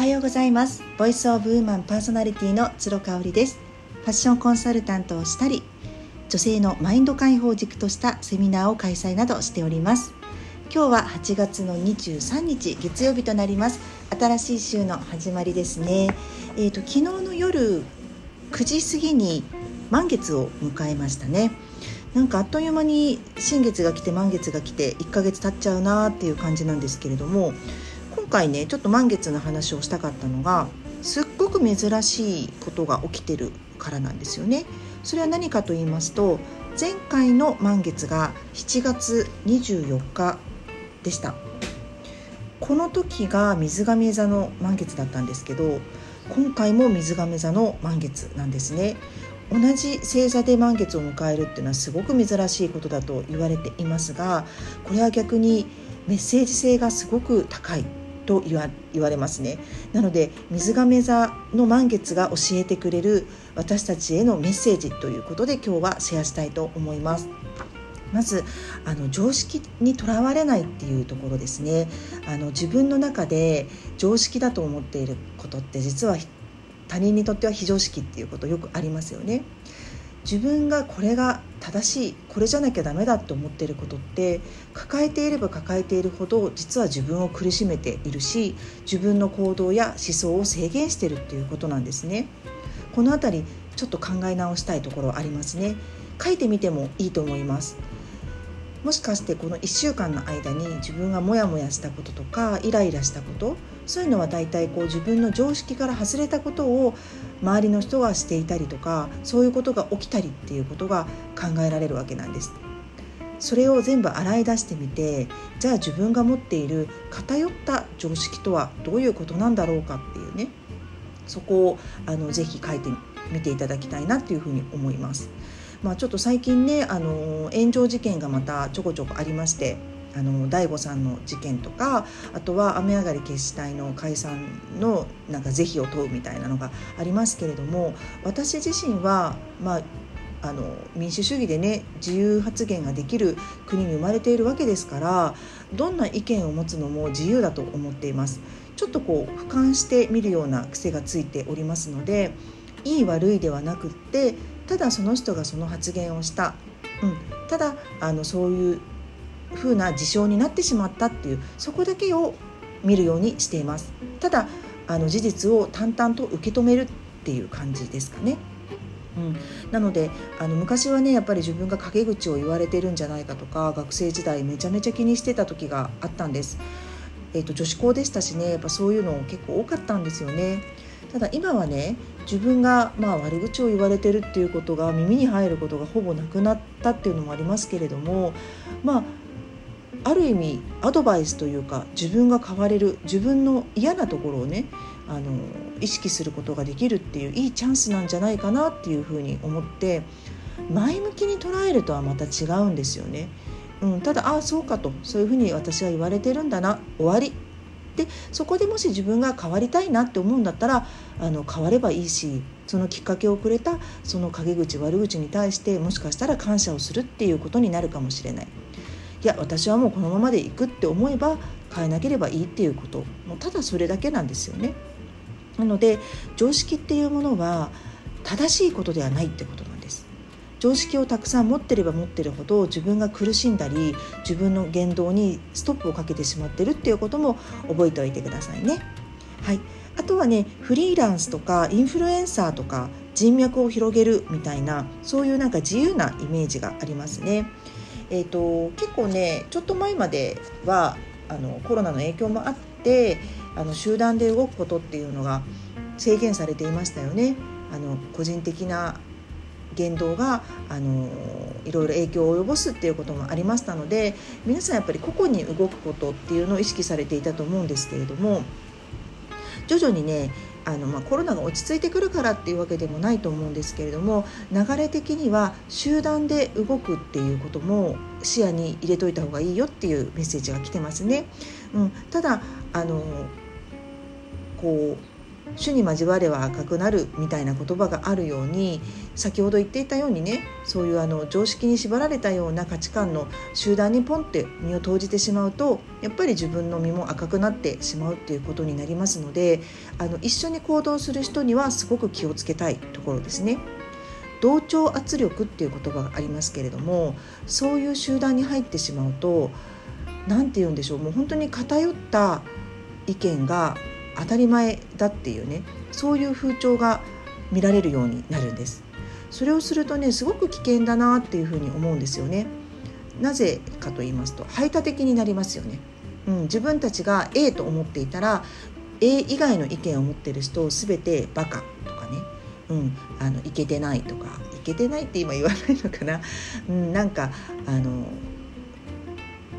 はようございます。ボイスオブウーマンパーソナリティの鶴香織です。ファッションコンサルタントをしたり女性のマインド解放軸としたセミナーを開催などしております。今日は8月の23日月曜日となります。新しい週の始まりですね。えーと、昨日の夜9時過ぎに満月を迎えましたね。なんかあっという間に新月が来て満月が来て1ヶ月経っちゃうなっていう感じなんですけれども今回ねちょっと満月の話をしたかったのがすっごく珍しいことが起きてるからなんですよね。それは何かと言いますと前回の満月が7月24日でした。この時が水亀座の満月だったんですけど今回も水亀座の満月なんですね。同じ星座で満月を迎えるっていうのはすごく珍しいことだと言われていますがこれは逆にメッセージ性がすごく高い。と言われますね。なので水亀座の満月が教えてくれる私たちへのメッセージということで今日はシェアしたいと思います。まずあの常識にとらわれないっていうところですね。あの自分の中で常識だと思っていることって実は他人にとっては非常識っていうことよくありますよね。自分がこれが正しいこれじゃなきゃダメだって思っていることって抱えていれば抱えているほど実は自分を苦しめているし自分の行動や思想を制限しているっていうことなんですね。この辺りちょっと考え直したいところありますね。書いてみてもいいと思います。もしかしてこの1週間の間に自分がモヤモヤしたこととかイライラしたことそういうのは大体こう自分の常識から外れたことを周りの人がしていたりとかそういうことが起きたりっていうことが考えられるわけなんです。それを全部洗い出してみてじゃあ自分が持っている偏った常識とはどういうことなんだろうかっていうねそこをあのぜひ書いてみていただきたいなっていうふうに思います。まあ、ちょっと最近ねあの炎上事件がまたちょこちょこありましてあの大悟さんの事件とかあとは雨上がり決死隊の解散のなんか是非を問うみたいなのがありますけれども私自身は、まあ、あの民主主義でね自由発言ができる国に生まれているわけですからどんな意見を持つのも自由だと思っています。ちょっとこう俯瞰して見るような癖がついておりますのでいい悪いではなくってただその人がその発言をした、うん、ただあのそういう風な事象になってしまったっていうそこだけを見るようにしていますただあの事実を淡々と受け止めるっていう感じですかね。うん、なのであの昔はねやっぱり自分が陰口を言われてるんじゃないかとか学生時代めちゃめちゃ気にしてた時があったんです。えーと女子校でしたしねやっぱそういうの結構多かったんですよね。ただ今はね自分がまあ悪口を言われてるっていうことが耳に入ることがほぼなくなったっていうのもありますけれどもまあある意味アドバイスというか自分が変われる自分の嫌なところをねあの意識することができるっていういいチャンスなんじゃないかなっていうふうに思って前向きに捉えるとはまた違うんですよね。うん、ただああそうかとそういうふうに私は言われてるんだな終わりでそこでもし自分が変わりたいなって思うんだったらあの変わればいいしそのきっかけをくれたその陰口悪口に対してもしかしたら感謝をするっていうことになるかもしれない。いや私はもうこのままでいくって思えば変えなければいいっていうこともうただそれだけなんですよね。なので常識っていうものは正しいことではないってことなんです。常識をたくさん持ってれば持ってるほど自分が苦しんだり自分の言動にストップをかけてしまってるっていうことも覚えておいてくださいね。はい、あとはねフリーランスとかインフルエンサーとか人脈を広げるみたいなそういうなんか自由なイメージがありますね。えーと、結構ねちょっと前まではあのコロナの影響もあってあの集団で動くことっていうのが制限されていましたよね。あの個人的な言動があのいろいろ影響を及ぼすっていうこともありましたので皆さんやっぱり個々に動くことっていうのを意識されていたと思うんですけれども徐々にねあの、まあ、コロナが落ち着いてくるからっていうわけでもないと思うんですけれども流れ的には集団で動くっていうことも視野に入れといた方がいいよっていうメッセージが来てますね。うん、ただあのこう主に交われは赤くなるみたいな言葉があるように先ほど言っていたようにねそういうあの常識に縛られたような価値観の集団にポンって身を投じてしまうとやっぱり自分の身も赤くなってしまうっていうことになりますのであの一緒に行動する人にはすごく気をつけたいところですね。同調圧力っていう言葉がありますけれどもそういう集団に入ってしまうと何て言うんでしょうもう本当に偏った意見が当たり前だっていうねそういう風潮が見られるようになるんですそれをするとねすごく危険だなっていうふうに思うんですよね。なぜかと言いますと排他的になりますよね、うん、自分たちが A と思っていたら A 以外の意見を持ってる人を全てバカとかね、うん、あのいけてないとか。いけてないって今言わないのかな、うん、なんかあの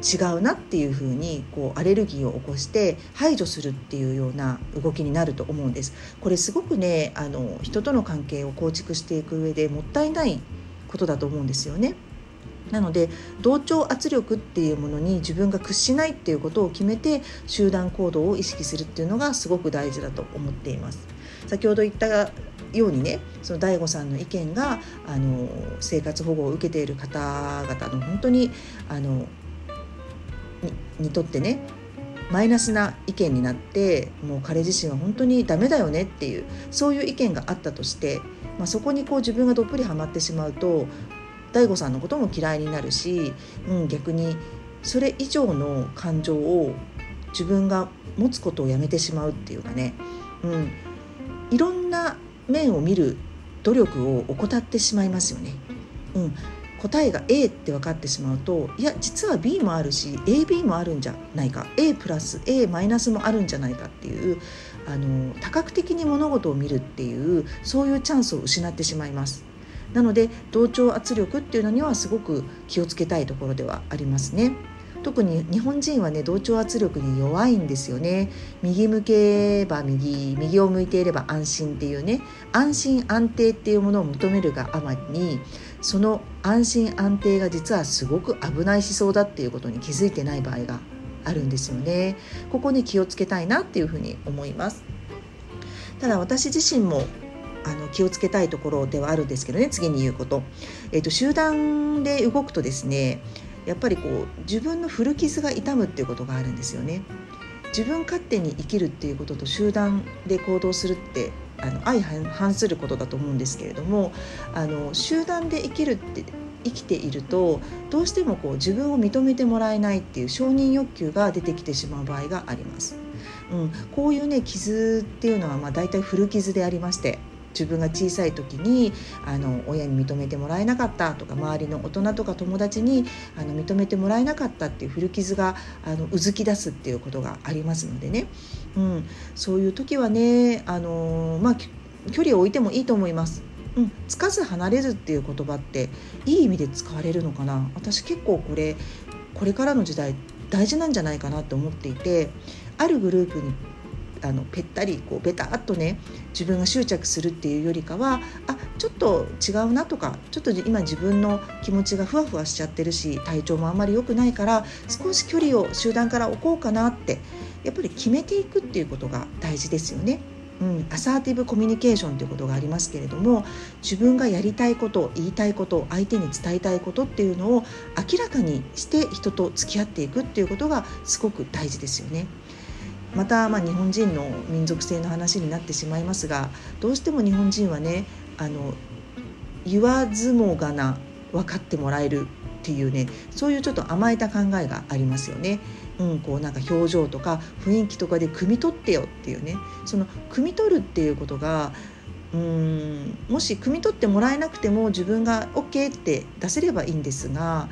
違うなっていうふうにこうアレルギーを起こして排除するっていうような動きになると思うんです。これすごくねあの人との関係を構築していく上でもったいないことだと思うんですよね。なので同調圧力っていうものに自分が屈しないっていうことを決めて集団行動を意識するっていうのがすごく大事だと思っています。先ほど言ったようにねその DAIGO さんの意見があの生活保護を受けている方々の本当にあのにとってねマイナスな意見になってもう彼自身は本当にダメだよねっていうそういう意見があったとして、まあ、そこにこう自分がどっぷりはまってしまうと DAIGO さんのことも嫌いになるし、うん、逆にそれ以上の感情を自分が持つことをやめてしまうっていうかね、うん、いろんな面を見る努力を怠ってしまいますよね。うん、答えが A って分かってしまうといや実は B もあるし AB もあるんじゃないか A プラス A マイナスもあるんじゃないかっていうあの多角的に物事を見るっていうそういうチャンスを失ってしまいます。なので同調圧力っていうのにはすごく気をつけたいところではありますね。特に日本人はね同調圧力に弱いんですよね右向けば右右を向いていれば安心っていうね安心安定っていうものを求めるがあまりにその安心安定が実はすごく危ない思想だっていうことに気づいてない場合があるんですよね。ここに気をつけたいなっていうふうに思います。ただ私自身もあの気をつけたいところではあるんですけどね次に言うこと,、えーと、集団で動くとですねやっぱりこう自分の古傷が痛むっていうことがあるんですよね。自分勝手に生きるっていうことと集団で行動するってあの相反することだと思うんですけれどもあの集団で生きるって生きているとどうしてもこう自分を認めてもらえないっていう承認欲求が出てきてしまう場合があります。うん、こういうね傷っていうのはまあ大体古傷でありまして自分が小さい時にあの親に認めてもらえなかったとか周りの大人とか友達にあの認めてもらえなかったっていう古傷があのうずき出すっていうことがありますのでね、うん、そういう時はねあの、まあ、距離を置いてもいいと思います。うん、つかず離れずっていう言葉っていい意味で使われるのかな。私結構これこれからの時代大事なんじゃないかなと思っていてあるグループにあのぺったりこうベタっとね自分が執着するっていうよりかはあちょっと違うなとかちょっと今自分の気持ちがふわふわしちゃってるし体調もあんまり良くないから少し距離を集団から置こうかなってやっぱり決めていくっていうことが大事ですよね。うん、アサーティブコミュニケーションということがありますけれども自分がやりたいこと言いたいこと相手に伝えたいことっていうのを明らかにして人と付き合っていくっていうことがすごく大事ですよね。また、まあ、日本人の民族性の話になってしまいますがどうしても日本人はねあの言わずもがな分かってもらえるっていうねそういうちょっと甘えた考えがありますよね。うん、こうなんか表情とか雰囲気とかで汲み取ってよっていうねその汲み取るっていうことがうんもし汲み取ってもらえなくても自分が OK って出せればいいんですが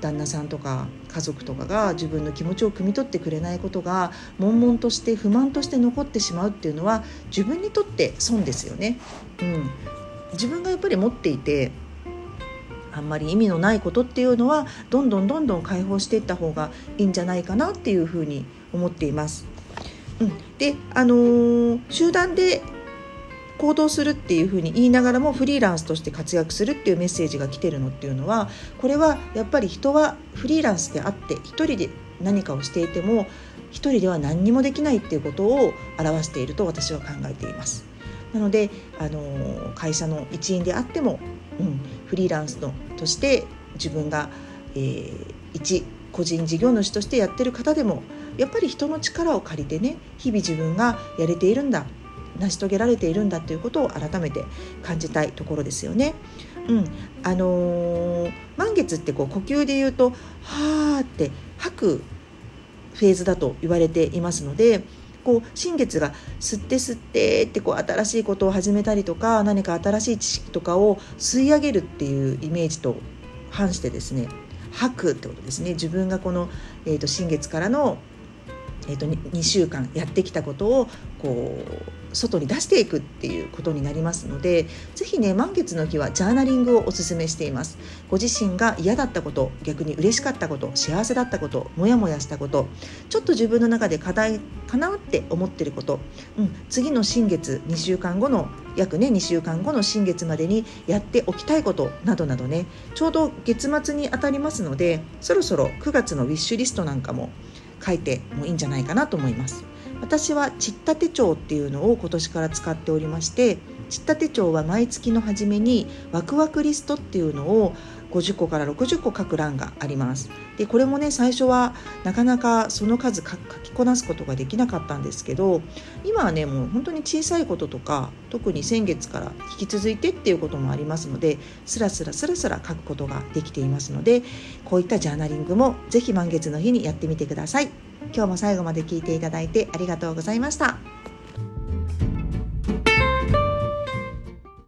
旦那さんとか家族とかが自分の気持ちを汲み取ってくれないことが悶々として不満として残ってしまうっていうのは自分にとって損ですよね。うん、自分がやっぱり持っていてあんまり意味のないことっていうのはどんどんどんどん解放していった方がいいんじゃないかなっていうふうに思っています。うん、であのー、集団で行動するっていうふうに言いながらもフリーランスとして活躍するっていうメッセージが来てるのっていうのはこれはやっぱり人はフリーランスであって一人で何かをしていても一人では何にもできないっていうことを表していると私は考えています。なのであの会社の一員であっても、うん、フリーランスのとして自分が、えー、一個人事業主としてやってる方でもやっぱり人の力を借りてね日々自分がやれているんだ成し遂げられているんだということを改めて感じたいところですよね。うん、あのー、満月ってこう呼吸で言うと「はーって吐くフェーズだと言われていますのでこう新月が吸って吸ってってこう新しいことを始めたりとか何か新しい知識とかを吸い上げるっていうイメージと反してですね吐くってことですね自分がこの、えーと新月からのえーと、2週間やってきたことをこう外に出していくっていうことになりますので是非ね満月の日はジャーナリングをおすすめしています。ご自身が嫌だったこと逆に嬉しかったこと幸せだったことモヤモヤしたことちょっと自分の中で課題かなって思ってること、うん、次の新月2週間後の約ね2週間後の新月までにやっておきたいことなどなどねちょうど月末にあたりますのでそろそろ9月のウィッシュリストなんかも書いてもいいんじゃないかなと思います。私はちった手帳っていうのを今年から使っておりましてちった手帳は毎月の初めにワクワクリストっていうのを50個から60個書く欄がありますでこれもね最初はなかなかその数書きこなすことができなかったんですけど今はねもう本当に小さいこととか特に先月から引き続いてっていうこともありますのでスラスラスラスラ書くことができていますのでこういったジャーナリングもぜひ満月の日にやってみてください今日も最後まで聞いていただいてありがとうございました。